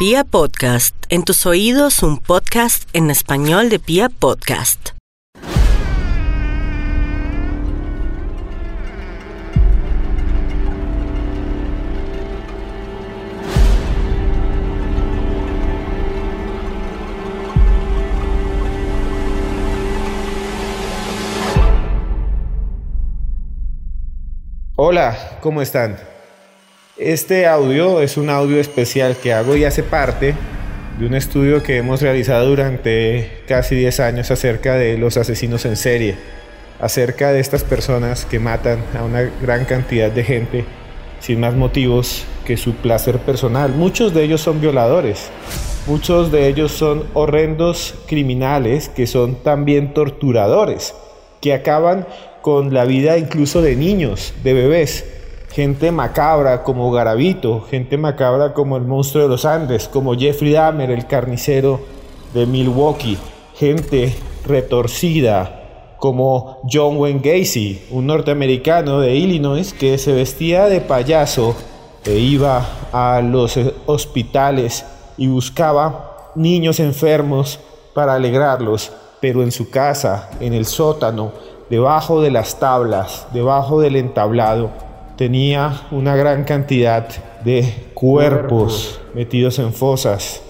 Pia Podcast, en tus oídos un podcast en español de Pia Podcast. Hola, ¿cómo están? Este audio es un audio especial que hago y hace parte de un estudio que hemos realizado durante casi 10 años acerca de los asesinos en serie, acerca de estas personas que matan a una gran cantidad de gente sin más motivos que su placer personal. Muchos de ellos son violadores, muchos de ellos son horrendos criminales que son también torturadores, que acaban con la vida incluso de niños, de bebés gente macabra como Garavito, gente macabra como el monstruo de los Andes, como Jeffrey Dahmer, el carnicero de Milwaukee, gente retorcida como John Wayne Gacy, un norteamericano de Illinois que se vestía de payaso e iba a los hospitales y buscaba niños enfermos para alegrarlos, pero en su casa, en el sótano, debajo de las tablas, debajo del entablado, tenía una gran cantidad de cuerpos metidos en fosas,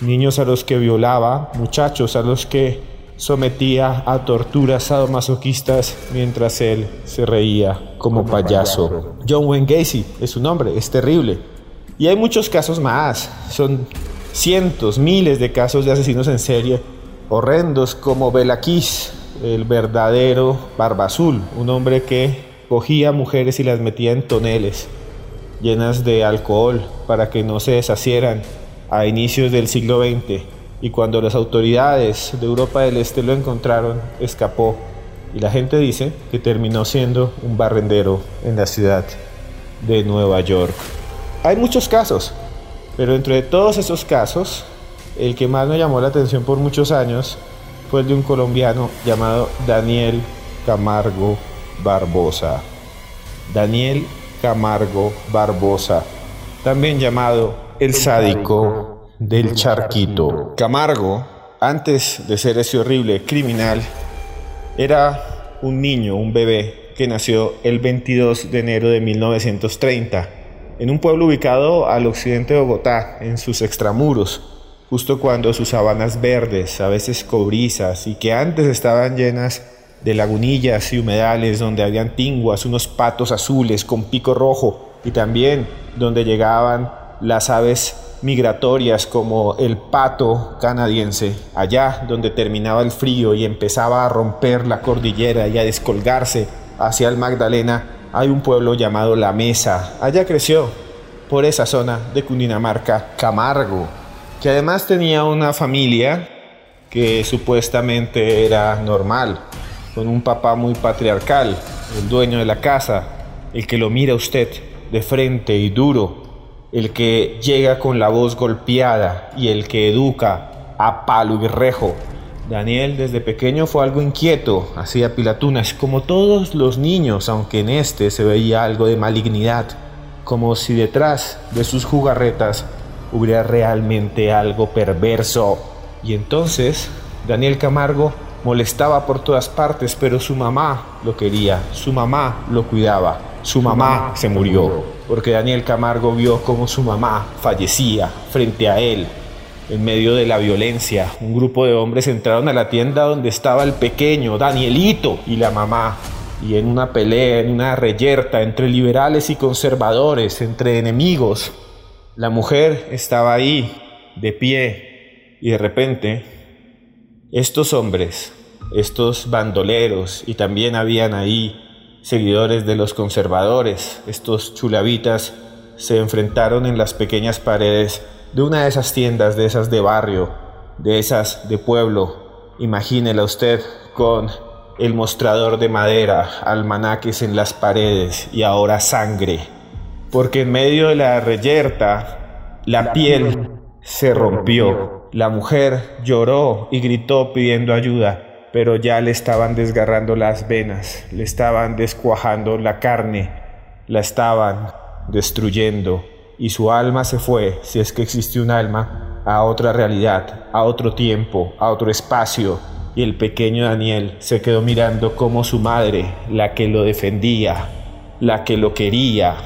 niños a los que violaba, muchachos a los que sometía a torturas sadomasoquistas mientras él se reía como payaso. John Wayne Gacy es su nombre, es terrible. Y hay muchos casos más, son cientos, miles de casos de asesinos en serie horrendos como Belaquis, el verdadero Barba Azul, un hombre que cogía mujeres y las metía en toneles llenas de alcohol para que no se deshacieran a inicios del siglo XX y cuando las autoridades de Europa del Este lo encontraron, escapó y la gente dice que terminó siendo un barrendero en la ciudad de Nueva York. Hay muchos casos, pero entre todos esos casos, el que más me llamó la atención por muchos años fue el de un colombiano llamado Daniel Camargo Barbosa. Daniel Camargo Barbosa, también llamado el sádico del charquito. Camargo, antes de ser ese horrible criminal, era un niño, un bebé, que nació el 22 de enero de 1930 en un pueblo ubicado al occidente de Bogotá, en sus extramuros, justo cuando sus sabanas verdes, a veces cobrizas y que antes estaban llenas de lagunillas y humedales donde habían tinguas, unos patos azules con pico rojo y también donde llegaban las aves migratorias como el pato canadiense, allá donde terminaba el frío y empezaba a romper la cordillera y a descolgarse hacia el Magdalena, hay un pueblo llamado La Mesa. Allá creció, por esa zona de Cundinamarca, Camargo, que además tenía una familia que supuestamente era normal, con un papá muy patriarcal, el dueño de la casa, el que lo mira a usted de frente y duro, el que llega con la voz golpeada y el que educa a palo y rejo. Daniel desde pequeño fue algo inquieto, hacía pilatunas como todos los niños, aunque en este se veía algo de malignidad, como si detrás de sus jugarretas hubiera realmente algo perverso. Y entonces Daniel Camargo molestaba por todas partes, pero su mamá lo quería, su mamá lo cuidaba, su mamá se murió, porque Daniel Camargo vio cómo su mamá fallecía frente a él. En medio de la violencia, un grupo de hombres entraron a la tienda donde estaba el pequeño Danielito y la mamá. Y en una pelea, en una reyerta entre liberales y conservadores, entre enemigos, la mujer estaba ahí, de pie, y de repente estos hombres, estos bandoleros, y también habían ahí seguidores de los conservadores, estos chulavitas, se enfrentaron en las pequeñas paredes de una de esas tiendas, de esas de barrio, de esas de pueblo. Imagínela usted con el mostrador de madera, almanaques en las paredes y ahora sangre. Porque en medio de la reyerta, la piel se rompió la mujer lloró y gritó pidiendo ayuda, pero ya le estaban desgarrando las venas, le estaban descuajando la carne, la estaban destruyendo. y su alma se fue, si es que existe un alma, a otra realidad, a otro tiempo, a otro espacio, y el pequeño Daniel se quedó mirando como su madre, la que lo defendía, la que lo quería,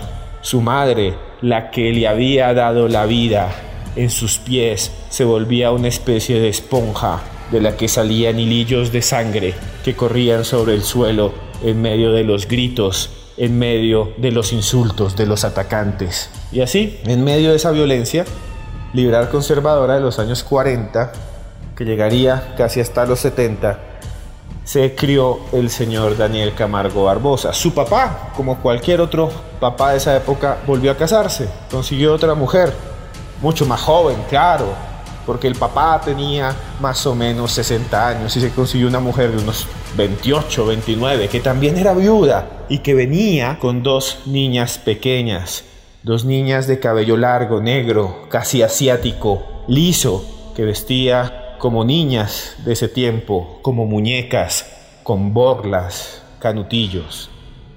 su madre, la que le había dado la vida, en sus pies se volvía una especie de esponja de la que salían hilillos de sangre que corrían sobre el suelo en medio de los gritos, en medio de los insultos de los atacantes. Y así, en medio de esa violencia liberal conservadora de los años 40, que llegaría casi hasta los 70, se crió el señor Daniel Camargo Barbosa. Su papá, como cualquier otro papá de esa época, volvió a casarse, consiguió otra mujer, mucho más joven, claro, porque el papá tenía más o menos 60 años y se consiguió una mujer de unos 28, 29, que también era viuda y que venía con dos niñas pequeñas, dos niñas de cabello largo, negro, casi asiático, liso, que vestía como niñas de ese tiempo, como muñecas, con borlas, canutillos.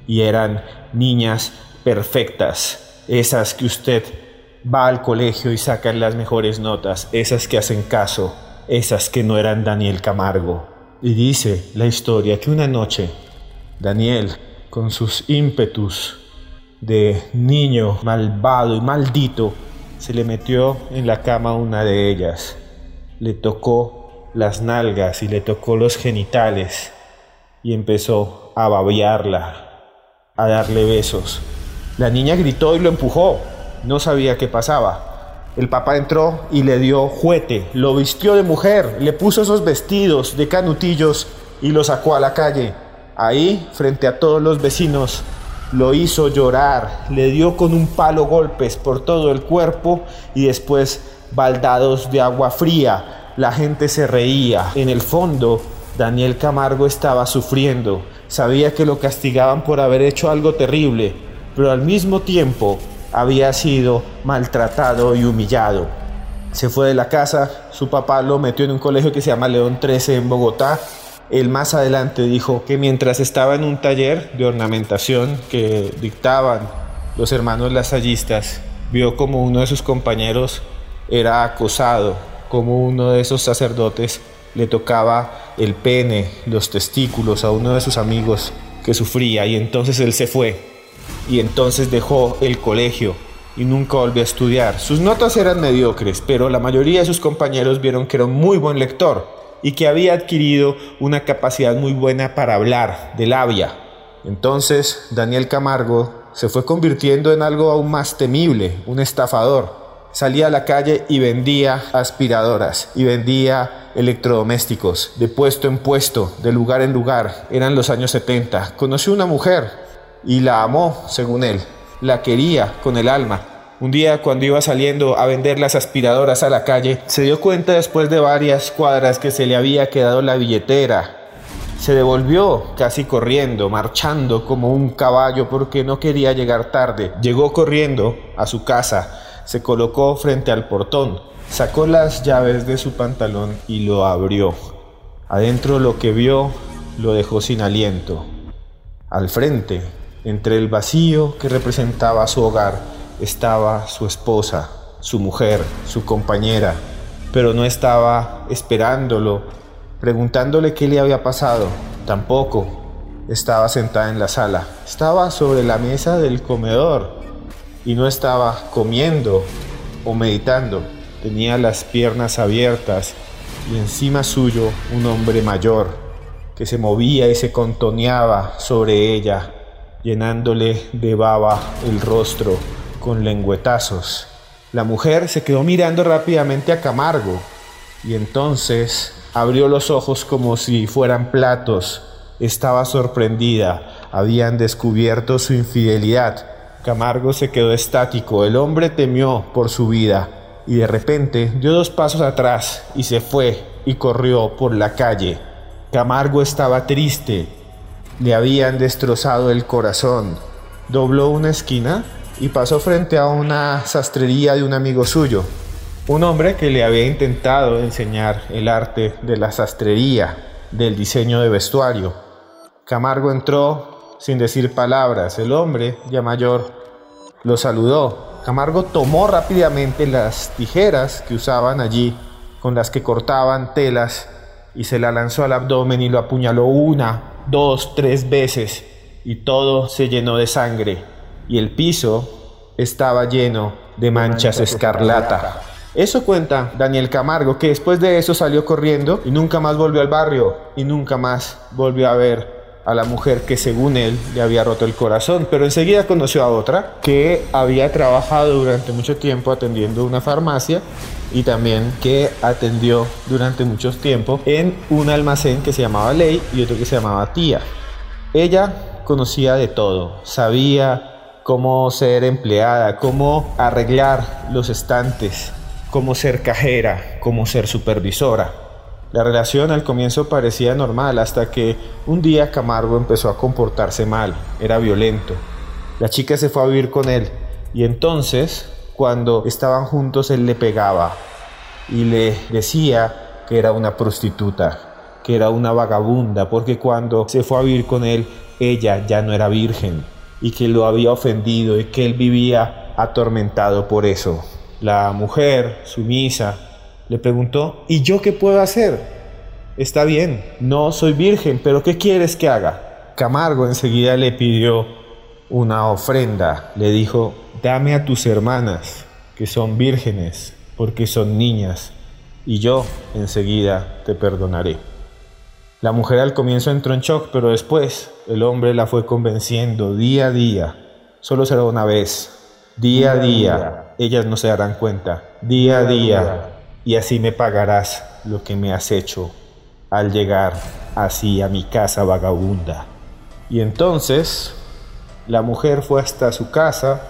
Y eran niñas perfectas, esas que usted va al colegio y sacan las mejores notas, esas que hacen caso, esas que no eran Daniel Camargo. Y dice la historia que una noche Daniel, con sus ímpetus de niño malvado y maldito, se le metió en la cama una de ellas le tocó las nalgas y le tocó los genitales y empezó a babearla, a darle besos. La niña gritó y lo empujó, no sabía qué pasaba. El papá entró y le dio juguete, lo vistió de mujer, le puso esos vestidos de canutillos y lo sacó a la calle. Ahí, frente a todos los vecinos, lo hizo llorar, le dio con un palo golpes por todo el cuerpo y después baldados de agua fría. La gente se reía. En el fondo, Daniel Camargo estaba sufriendo. Sabía que lo castigaban por haber hecho algo terrible, pero al mismo tiempo había sido maltratado y humillado. Se fue de la casa, su papá lo metió en un colegio que se llama León 13 en Bogotá. Él más adelante dijo que mientras estaba en un taller de ornamentación que dictaban los hermanos lasallistas, vio como uno de sus compañeros era acosado, como uno de esos sacerdotes le tocaba el pene, los testículos a uno de sus amigos que sufría y entonces él se fue y entonces dejó el colegio y nunca volvió a estudiar. Sus notas eran mediocres, pero la mayoría de sus compañeros vieron que era un muy buen lector y que había adquirido una capacidad muy buena para hablar de labia. Entonces Daniel Camargo se fue convirtiendo en algo aún más temible, un estafador salía a la calle y vendía aspiradoras y vendía electrodomésticos de puesto en puesto, de lugar en lugar. Eran los años 70. Conoció una mujer y la amó, según él. La quería con el alma. Un día cuando iba saliendo a vender las aspiradoras a la calle, se dio cuenta después de varias cuadras que se le había quedado la billetera. Se devolvió casi corriendo, marchando como un caballo porque no quería llegar tarde. Llegó corriendo a su casa se colocó frente al portón, sacó las llaves de su pantalón y lo abrió. Adentro lo que vio lo dejó sin aliento. Al frente, entre el vacío que representaba su hogar, estaba su esposa, su mujer, su compañera, pero no estaba esperándolo, preguntándole qué le había pasado. Tampoco estaba sentada en la sala, estaba sobre la mesa del comedor, y no estaba comiendo o meditando. Tenía las piernas abiertas y encima suyo un hombre mayor que se movía y se contoneaba sobre ella, llenándole de baba el rostro con lengüetazos. La mujer se quedó mirando rápidamente a Camargo y entonces abrió los ojos como si fueran platos. Estaba sorprendida, habían descubierto su infidelidad Camargo se quedó estático, el hombre temió por su vida y de repente dio dos pasos atrás y se fue y corrió por la calle. Camargo estaba triste, le habían destrozado el corazón. Dobló una esquina y pasó frente a una sastrería de un amigo suyo, un hombre que le había intentado enseñar el arte de la sastrería, del diseño de vestuario. Camargo entró sin decir palabras. El hombre, ya mayor, lo saludó. Camargo tomó rápidamente las tijeras que usaban allí, con las que cortaban telas, y se la lanzó al abdomen y lo apuñaló una, dos, tres veces, y todo se llenó de sangre, y el piso estaba lleno de manchas escarlata. Eso cuenta Daniel Camargo, que después de eso salió corriendo y nunca más volvió al barrio y nunca más volvió a ver a la mujer que según él le había roto el corazón, pero enseguida conoció a otra que había trabajado durante mucho tiempo atendiendo una farmacia y también que atendió durante mucho tiempo en un almacén que se llamaba Ley y otro que se llamaba Tía. Ella conocía de todo, sabía cómo ser empleada, cómo arreglar los estantes, cómo ser cajera, cómo ser supervisora. La relación al comienzo parecía normal hasta que un día Camargo empezó a comportarse mal, era violento. La chica se fue a vivir con él y entonces, cuando estaban juntos, él le pegaba y le decía que era una prostituta, que era una vagabunda, porque cuando se fue a vivir con él, ella ya no era virgen y que lo había ofendido y que él vivía atormentado por eso. La mujer, sumisa, le preguntó, ¿y yo qué puedo hacer? Está bien, no soy virgen, pero ¿qué quieres que haga? Camargo enseguida le pidió una ofrenda. Le dijo, dame a tus hermanas, que son vírgenes, porque son niñas, y yo enseguida te perdonaré. La mujer al comienzo entró en shock, pero después el hombre la fue convenciendo día a día. Solo será una vez, Día a día, ellas no se darán cuenta. Día a día, y así me pagarás lo que me has hecho al llegar así a mi casa vagabunda. Y entonces la mujer fue hasta su casa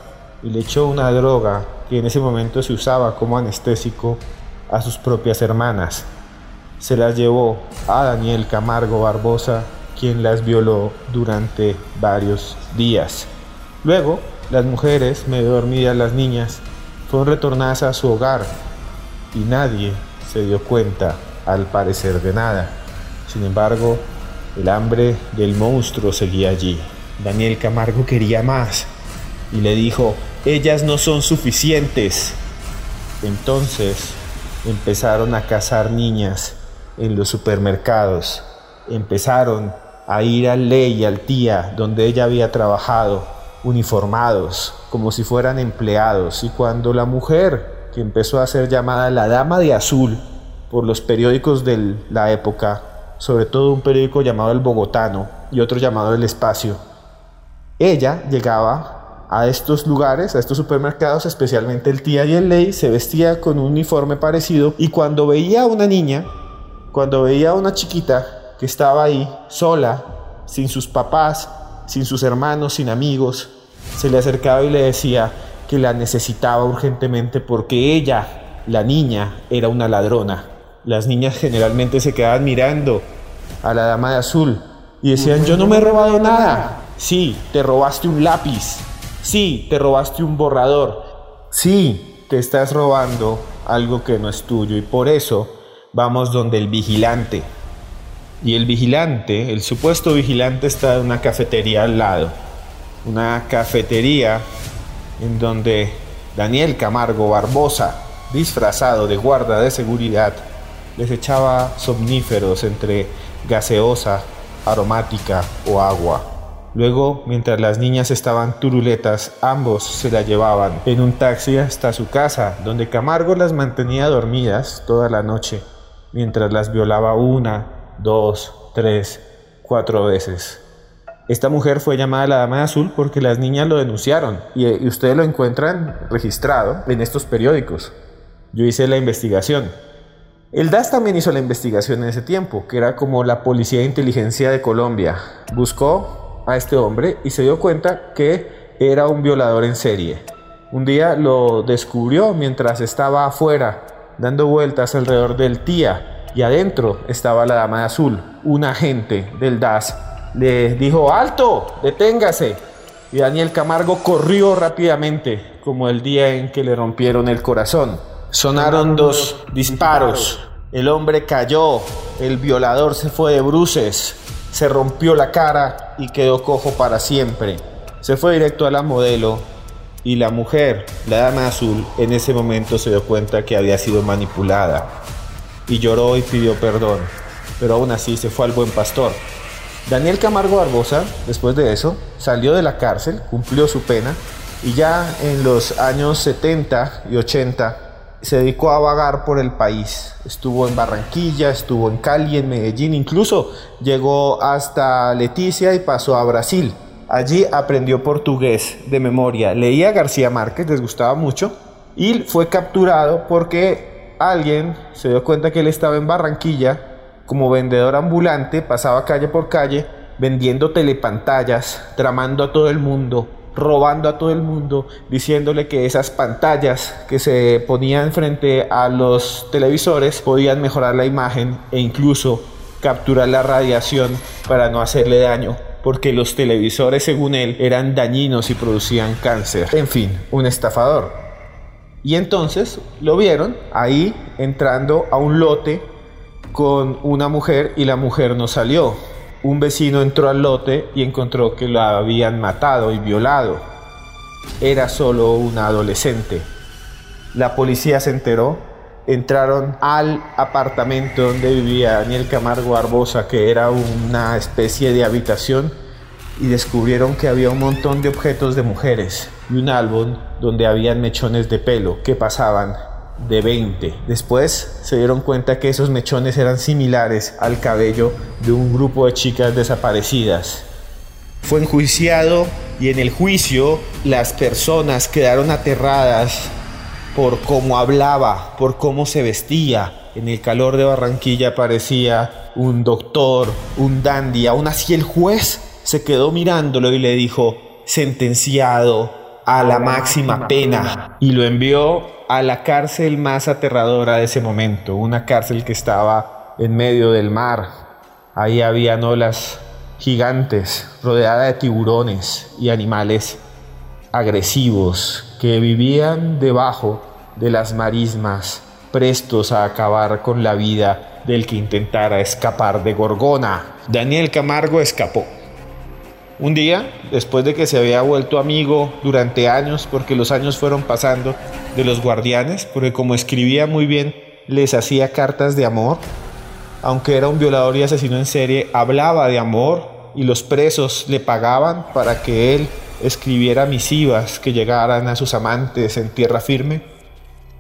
y le echó una droga que en ese momento se usaba como anestésico a sus propias hermanas. Se las llevó a Daniel Camargo Barbosa, quien las violó durante varios días. Luego las mujeres, medio dormidas las niñas, fueron retornadas a su hogar y nadie se dio cuenta, al parecer, de nada. Sin embargo, el hambre del monstruo seguía allí. Daniel Camargo quería más y le dijo, ellas no son suficientes. Entonces empezaron a cazar niñas en los supermercados. Empezaron a ir al ley y al tía donde ella había trabajado uniformados, como si fueran empleados, y cuando la mujer, que empezó a ser llamada la Dama de Azul por los periódicos de la época, sobre todo un periódico llamado El Bogotano y otro llamado El Espacio, ella llegaba a estos lugares, a estos supermercados, especialmente el tía y el ley, se vestía con un uniforme parecido y cuando veía a una niña, cuando veía a una chiquita que estaba ahí sola, sin sus papás, sin sus hermanos, sin amigos, se le acercaba y le decía que la necesitaba urgentemente porque ella, la niña, era una ladrona. Las niñas generalmente se quedaban mirando a la dama de azul y decían, yo no me he robado nada. Sí, te robaste un lápiz. Sí, te robaste un borrador. Sí, te estás robando algo que no es tuyo y por eso vamos donde el vigilante. Y el vigilante, el supuesto vigilante está en una cafetería al lado una cafetería en donde Daniel Camargo Barbosa, disfrazado de guarda de seguridad, les echaba somníferos entre gaseosa, aromática o agua. Luego, mientras las niñas estaban turuletas, ambos se la llevaban en un taxi hasta su casa, donde Camargo las mantenía dormidas toda la noche, mientras las violaba una, dos, tres, cuatro veces. Esta mujer fue llamada la Dama de Azul porque las niñas lo denunciaron y, ustedes lo encuentran registrado en estos periódicos. Yo hice la investigación. El DAS también hizo la investigación en ese tiempo, que era como la Policía de Inteligencia de Colombia. Buscó a este hombre y se dio cuenta que era un violador en serie. Un día lo descubrió mientras estaba afuera, dando vueltas alrededor del tía, y adentro estaba la Dama de Azul, un agente del DAS le dijo, alto, deténgase. Y Daniel Camargo corrió rápidamente, como el día en que le rompieron el corazón. Sonaron dos disparos. El hombre cayó, el violador se fue de bruces, se rompió la cara y quedó cojo para siempre. Se fue directo a la modelo Y la mujer, la dama azul, en ese momento se dio cuenta que había sido manipulada y lloró y pidió perdón, pero aún así se fue al buen pastor. Daniel Camargo Barbosa, después de eso, salió de la cárcel, cumplió su pena y ya en los años 70 y 80 se dedicó a vagar por el país. Estuvo en Barranquilla, estuvo en Cali, en Medellín, incluso llegó hasta Leticia y pasó a Brasil. Allí aprendió portugués de memoria, leía García Márquez, les gustaba mucho, y fue capturado porque alguien se dio cuenta que él estaba en Barranquilla como vendedor ambulante, pasaba calle por calle vendiendo telepantallas, tramando a todo el mundo, robando a todo el mundo, diciéndole que esas pantallas que se ponían frente a los televisores podían mejorar la imagen e incluso capturar la radiación para no hacerle daño, porque los televisores, según él, eran dañinos y producían cáncer. En fin, un estafador. Y entonces lo vieron ahí entrando a un lote con una mujer y la mujer no salió un vecino entró al lote y encontró que la habían matado y violado. Era solo una adolescente. La policía se enteró, entraron al apartamento donde vivía Daniel Camargo Barbosa, que era una especie de habitación, y descubrieron que había un montón de objetos de mujeres y un álbum donde habían mechones de pelo que pasaban de 20. Después se dieron cuenta que esos mechones eran similares al cabello de un grupo de chicas desaparecidas. Fue enjuiciado y en el juicio las personas quedaron aterradas por cómo hablaba, por cómo se vestía. En el calor de Barranquilla parecía un doctor, un dandy. Aún así el juez se quedó mirándolo y le dijo, sentenciado a la máxima pena. Y lo envió a la cárcel más aterradora de ese momento, una cárcel que estaba en medio del mar. Ahí habían olas gigantes, rodeada de tiburones y animales agresivos que vivían debajo de las marismas, prestos a acabar con la vida del que intentara escapar de Gorgona. Daniel Camargo escapó. Un día, después de que se había vuelto amigo durante años, porque los años fueron pasando de los guardianes, porque como escribía muy bien, les hacía cartas de amor, aunque era un violador y asesino en serie, hablaba de amor y los presos le pagaban para que él escribiera misivas que llegaran a sus amantes en tierra firme.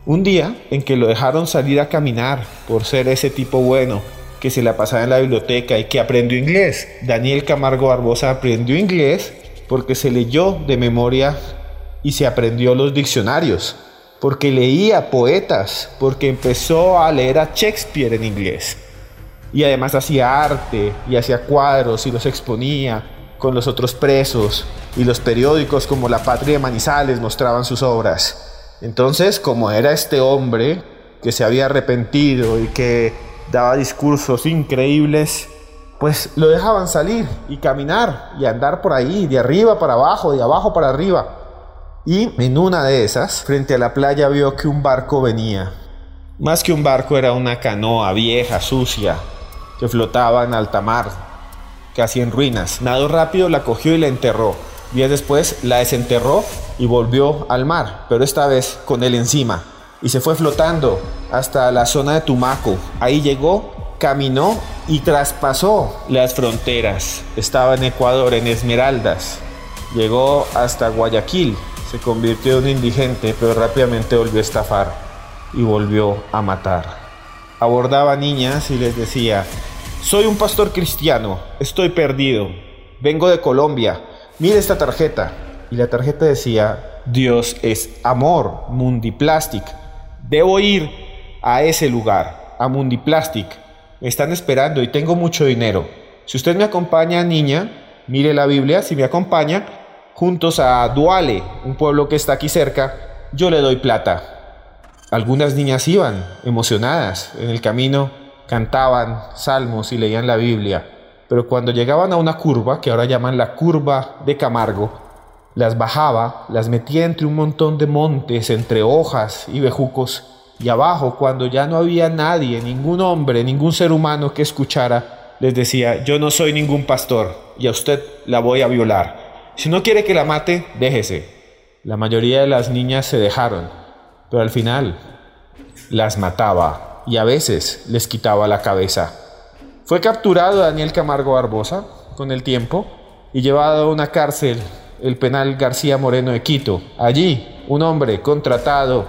Un día en que lo dejaron salir a caminar por ser ese tipo bueno, que se la pasaba en la biblioteca y que aprendió inglés. Daniel Camargo Barbosa aprendió inglés porque se leyó de memoria y se aprendió los diccionarios, porque leía poetas, porque empezó a leer a Shakespeare en inglés. Y además hacía arte y hacía cuadros y los exponía con los otros presos y los periódicos como La Patria de Manizales mostraban sus obras. Entonces, como era este hombre que se había arrepentido y que daba discursos increíbles, pues lo dejaban salir y caminar y andar por ahí, de arriba para abajo, de abajo para arriba. Y en una de esas, frente a la playa, vio que un barco venía. Más que un barco era una canoa vieja, sucia, que flotaba en alta mar, casi en ruinas. Nadó rápido, la cogió y la enterró. Días después la desenterró y volvió al mar, pero esta vez con él encima y se fue flotando hasta la zona de Tumaco. Ahí llegó, caminó y traspasó las fronteras. Estaba en Ecuador, en Esmeraldas. Llegó hasta Guayaquil. Se convirtió en un indigente, pero rápidamente volvió a estafar y volvió a matar. Abordaba niñas y les decía, soy un pastor cristiano, estoy perdido, vengo de Colombia, mire esta tarjeta. Y la tarjeta decía, Dios es amor, Mundiplastic, Debo ir a ese lugar, a Mundiplastic. Me están esperando y tengo mucho dinero. Si usted me acompaña, niña, mire la Biblia, si me acompaña, juntos a Duale, un pueblo que está aquí cerca, yo le doy plata. Algunas niñas iban, emocionadas, en el camino cantaban salmos y leían la Biblia, pero cuando llegaban a una curva, que ahora llaman la curva de Camargo, las bajaba, las metía entre un montón de montes, entre hojas y bejucos, y abajo, cuando ya no había nadie, ningún hombre, ningún ser humano que escuchara, les decía, yo no soy ningún pastor y a usted la voy a violar. Si no quiere que la mate, déjese. La mayoría de las niñas se dejaron, pero al final las mataba y a veces les quitaba la cabeza. Fue capturado Daniel Camargo Barbosa con el tiempo y llevado a una cárcel, el penal García Moreno de Quito. Allí, un hombre contratado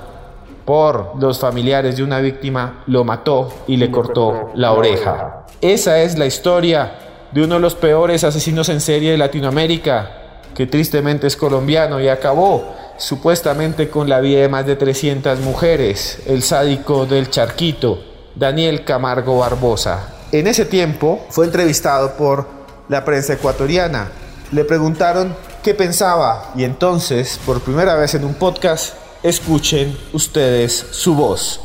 por los familiares de una víctima lo mató y le cortó la oreja. Esa es la historia de uno de los peores asesinos en serie de Latinoamérica, que tristemente es colombiano y acabó supuestamente con la vida de más de 300 mujeres, el sádico del charquito, Daniel Camargo Barbosa. En ese tiempo fue entrevistado por la prensa ecuatoriana. Le preguntaron qué pensaba y entonces, por primera vez en un podcast, escuchen ustedes su voz.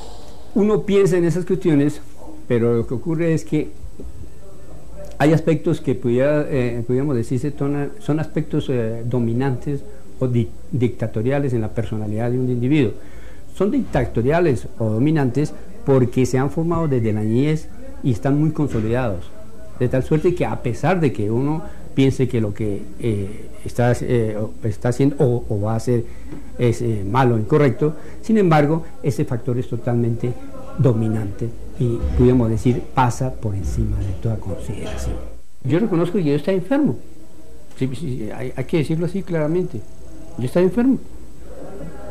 Uno piensa en esas cuestiones, pero lo que ocurre es que hay aspectos que pudiera, eh, pudiéramos decirse son aspectos eh, dominantes o dictatoriales en la personalidad de un individuo. Son dictatoriales o dominantes porque se han formado desde la niñez y están muy consolidados. De tal suerte que a pesar de que uno piense que lo que eh, está, eh, está haciendo o, va a hacer es eh, malo incorrecto, sin embargo, ese factor es totalmente dominante y, podríamos decir, pasa por encima de toda consideración. Yo reconozco que yo estaba enfermo, hay, hay que decirlo así claramente, yo estaba enfermo,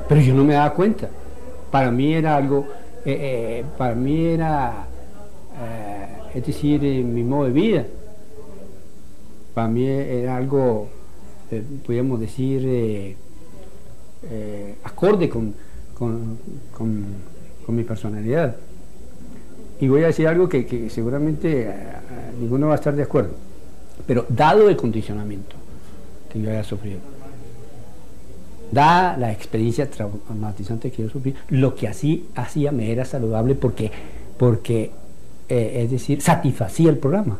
pero yo no me daba cuenta. Para mí era algo, para mí era es decir, mi modo de vida. Para mí era algo, eh, podríamos decir, eh, eh, acorde con, mi personalidad. Y voy a decir algo que, seguramente ninguno va a estar de acuerdo, pero dado el condicionamiento que yo haya sufrido, dada la experiencia traumatizante que yo sufrí, lo que así hacía me era saludable porque, porque eh, es decir, satisfacía el programa.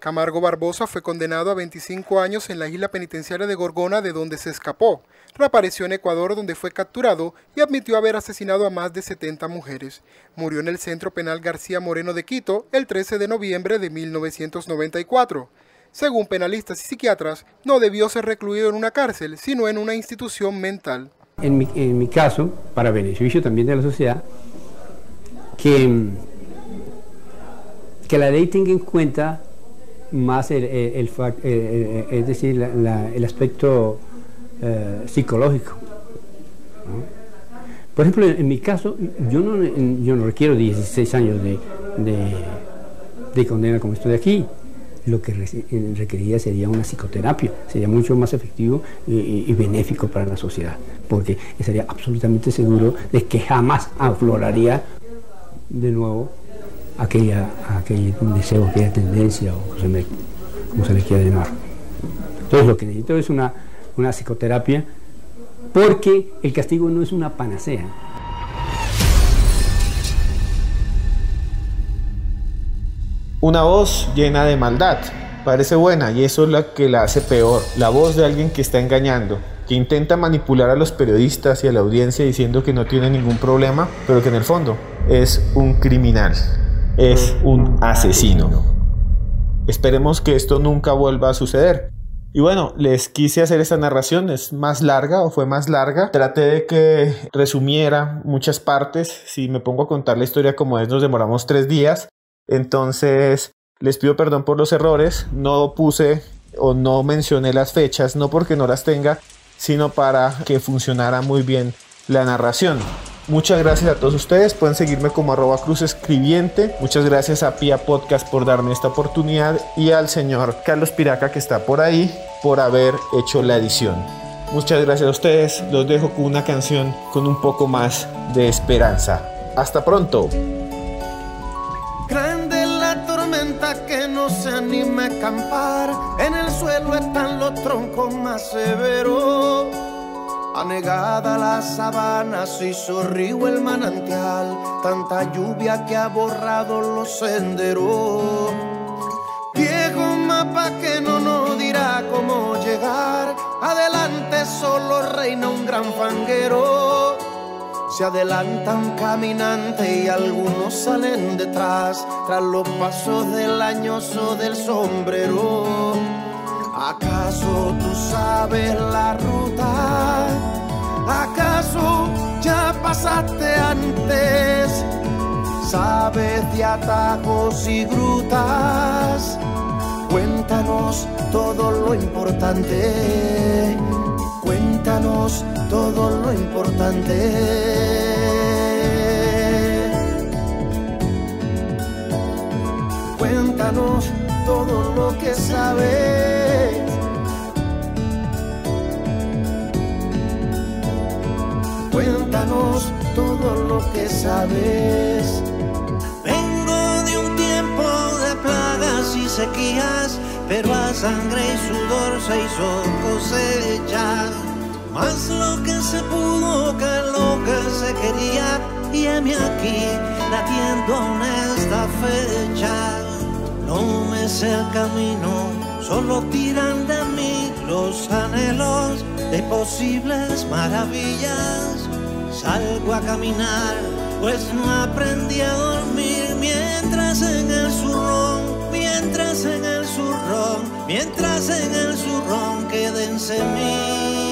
Camargo Barbosa fue condenado a 25 años en la isla penitenciaria de Gorgona de donde se escapó. Reapareció en Ecuador donde fue capturado y admitió haber asesinado a más de 70 mujeres. Murió en el Centro Penal García Moreno de Quito el 13 de noviembre de 1994. Según penalistas y psiquiatras, no debió ser recluido en una cárcel, sino en una institución mental. En mi, caso, para beneficio también de la sociedad, que la ley tenga en cuenta más el, es decir, el aspecto eh, psicológico. Por ejemplo, en, mi caso, yo no, yo no requiero 16 años de, condena como estoy aquí. Lo que requeriría sería una psicoterapia, sería mucho más efectivo y, y benéfico para la sociedad, porque estaría absolutamente seguro de que jamás afloraría de nuevo aquella, aquel deseo, aquella tendencia, o como se, le quiera llamar. Entonces lo que necesito es una, una psicoterapia porque el castigo no es una panacea. Una voz llena de maldad. Parece buena y eso es lo que la hace peor. La voz de alguien que está engañando, que intenta manipular a los periodistas y a la audiencia diciendo que no tiene ningún problema, pero que en el fondo es un criminal es un asesino. Esperemos que esto nunca vuelva a suceder. Y bueno, les quise hacer esta narración, es más larga o fue más larga. Traté de que resumiera muchas partes. Si me pongo a contar la historia como es, nos demoramos tres días. Entonces, les pido perdón por los errores. No puse o no mencioné las fechas, no porque no las tenga, sino para que funcionara muy bien la narración. Muchas gracias a todos ustedes. Pueden seguirme como arroba cruz escribiente. Muchas gracias a Pia Podcast por darme esta oportunidad y al señor Carlos Piraca que está por ahí por haber hecho la edición. Muchas gracias a ustedes. Los dejo con una canción con un poco más de esperanza. Hasta pronto. Anegada la sabana, se hizo el manantial, tanta lluvia que ha borrado los senderos. Viejo mapa que no nos dirá cómo llegar, adelante solo reina un gran fanguero. Se adelantan caminantes y algunos salen detrás, tras los pasos del añoso del sombrero ¿Acaso tú sabes la ruta? ¿Acaso ya pasaste antes? ¿Sabes de atajos y grutas? Cuéntanos todo lo importante. Cuéntanos todo lo importante. Cuéntanos todo lo que sabes. Cuéntanos todo lo que sabes. Vengo de un tiempo de plagas y sequías, pero a sangre y sudor se hizo cosecha. Más lo que se pudo que lo que se quería, y heme aquí latiendo en esta fecha. No me sé el camino, solo tiran de mí los anhelos de posibles maravillas. Salgo a caminar, pues no aprendí a dormir mientras en el zurrón, mientras en el zurrón, mientras en el zurrón queden semillas.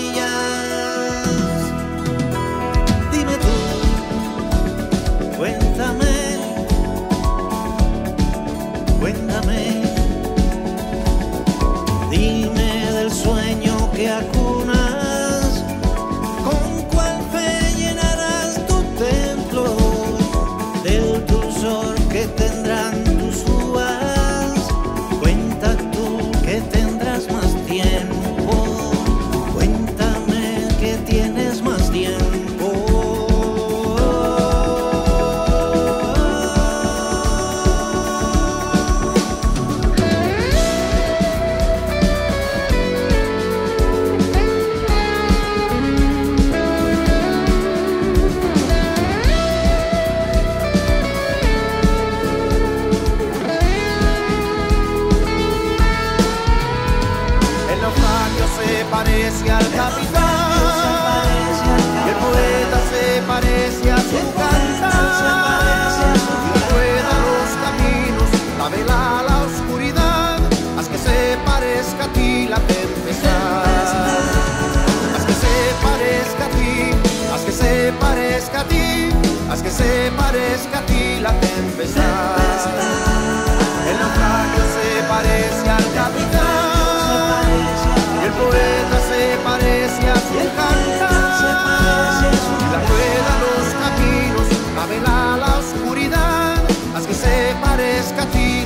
Los caminos,